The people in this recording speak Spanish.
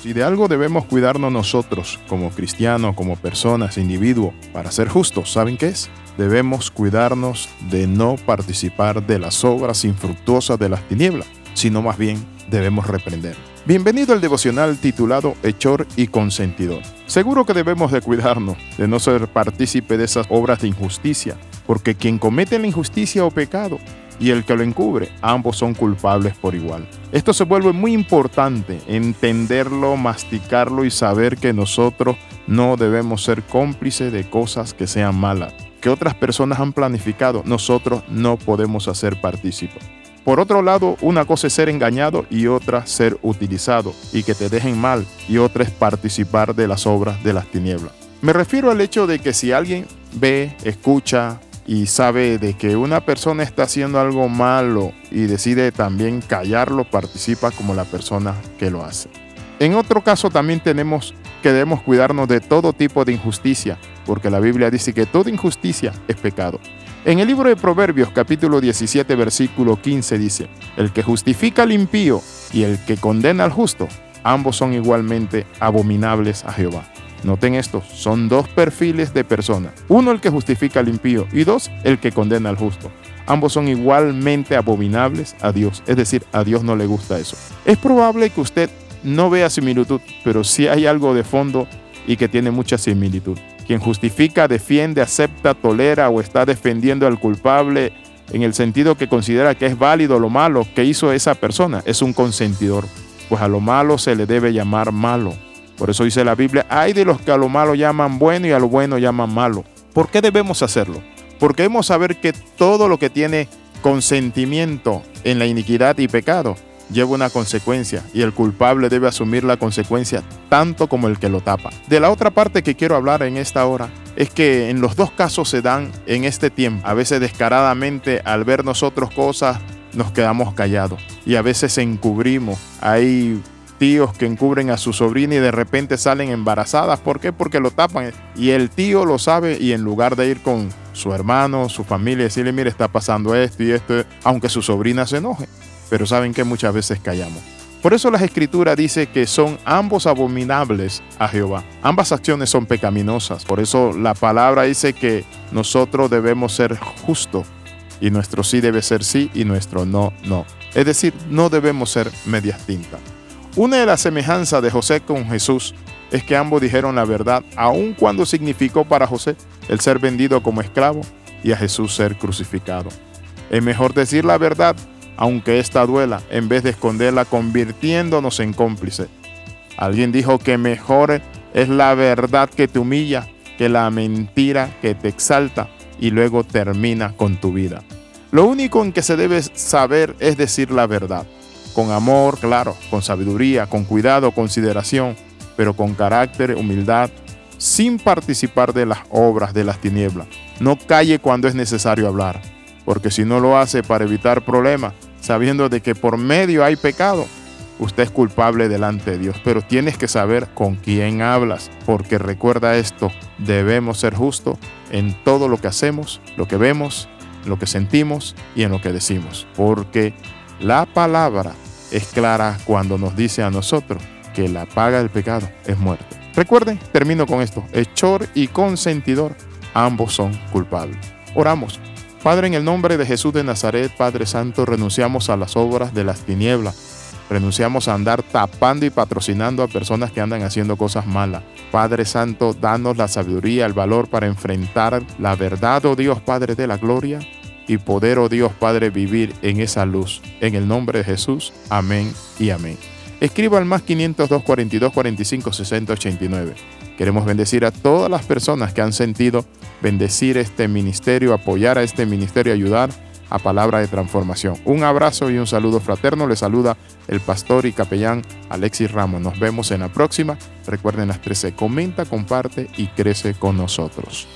Si de algo debemos cuidarnos nosotros, como cristianos, como personas, individuos, para ser justos, ¿saben qué es? Debemos cuidarnos de no participar de las obras infructuosas de las tinieblas, sino más bien debemos reprender. Bienvenido al devocional titulado Hechor y Consentidor. Seguro que debemos de cuidarnos de no ser partícipe de esas obras de injusticia, porque quien comete la injusticia o pecado y el que lo encubre, ambos son culpables por igual. Esto se vuelve muy importante, entenderlo, masticarlo y saber que nosotros no debemos ser cómplices de cosas que sean malas, que otras personas han planificado, nosotros no podemos hacer partícipes. Por otro lado, una cosa es ser engañado y otra ser utilizado y que te dejen mal y otra es participar de las obras de las tinieblas. Me refiero al hecho de que si alguien ve, escucha y sabe de que una persona está haciendo algo malo y decide también callarlo, participa como la persona que lo hace. En otro caso también tenemos que debemos cuidarnos de todo tipo de injusticia, porque la Biblia dice que toda injusticia es pecado. En el libro de Proverbios capítulo 17 versículo 15 dice, el que justifica al impío y el que condena al justo, ambos son igualmente abominables a Jehová. Noten esto, son dos perfiles de personas. Uno el que justifica al impío y dos el que condena al justo. Ambos son igualmente abominables a Dios, es decir, a Dios no le gusta eso. Es probable que usted no vea similitud, pero sí hay algo de fondo y que tiene mucha similitud. Quien justifica, defiende, acepta, tolera o está defendiendo al culpable en el sentido que considera que es válido lo malo que hizo esa persona, es un consentidor. Pues a lo malo se le debe llamar malo. Por eso dice la Biblia, hay de los que a lo malo llaman bueno y a lo bueno llaman malo. ¿Por qué debemos hacerlo? Porque debemos saber que todo lo que tiene consentimiento en la iniquidad y pecado lleva una consecuencia y el culpable debe asumir la consecuencia tanto como el que lo tapa. De la otra parte que quiero hablar en esta hora es que en los dos casos se dan en este tiempo. A veces descaradamente al ver nosotros cosas nos quedamos callados y a veces encubrimos. Hay tíos que encubren a su sobrina y de repente salen embarazadas. ¿Por qué? Porque lo tapan. Y el tío lo sabe y en lugar de ir con su hermano, su familia, decirle, mire, está pasando esto y esto, aunque su sobrina se enoje pero saben que muchas veces callamos. Por eso las escrituras dice que son ambos abominables a Jehová. Ambas acciones son pecaminosas. Por eso la palabra dice que nosotros debemos ser justos y nuestro sí debe ser sí y nuestro no, no. Es decir, no debemos ser medias tintas. Una de las semejanzas de José con Jesús es que ambos dijeron la verdad, aun cuando significó para José el ser vendido como esclavo y a Jesús ser crucificado. Es mejor decir la verdad aunque ésta duela, en vez de esconderla, convirtiéndonos en cómplices. Alguien dijo que mejor es la verdad que te humilla que la mentira que te exalta y luego termina con tu vida. Lo único en que se debe saber es decir la verdad, con amor, claro, con sabiduría, con cuidado, consideración, pero con carácter, humildad, sin participar de las obras de las tinieblas. No calle cuando es necesario hablar, porque si no lo hace para evitar problemas, sabiendo de que por medio hay pecado, usted es culpable delante de Dios. Pero tienes que saber con quién hablas, porque recuerda esto, debemos ser justos en todo lo que hacemos, lo que vemos, lo que sentimos y en lo que decimos. Porque la palabra es clara cuando nos dice a nosotros que la paga del pecado es muerte. Recuerden, termino con esto, hechor y consentidor, ambos son culpables. Oramos. Padre, en el nombre de Jesús de Nazaret, Padre Santo, renunciamos a las obras de las tinieblas. Renunciamos a andar tapando y patrocinando a personas que andan haciendo cosas malas. Padre Santo, danos la sabiduría, el valor para enfrentar la verdad, oh Dios Padre de la gloria, y poder, oh Dios Padre, vivir en esa luz. En el nombre de Jesús, amén y amén. Escriba al más 502 42 45 60 89. Queremos bendecir a todas las personas que han sentido bendecir este ministerio, apoyar a este ministerio, ayudar a Palabra de Transformación. Un abrazo y un saludo fraterno. Le saluda el pastor y capellán Alexis Ramos. Nos vemos en la próxima. Recuerden las 13. Comenta, comparte y crece con nosotros.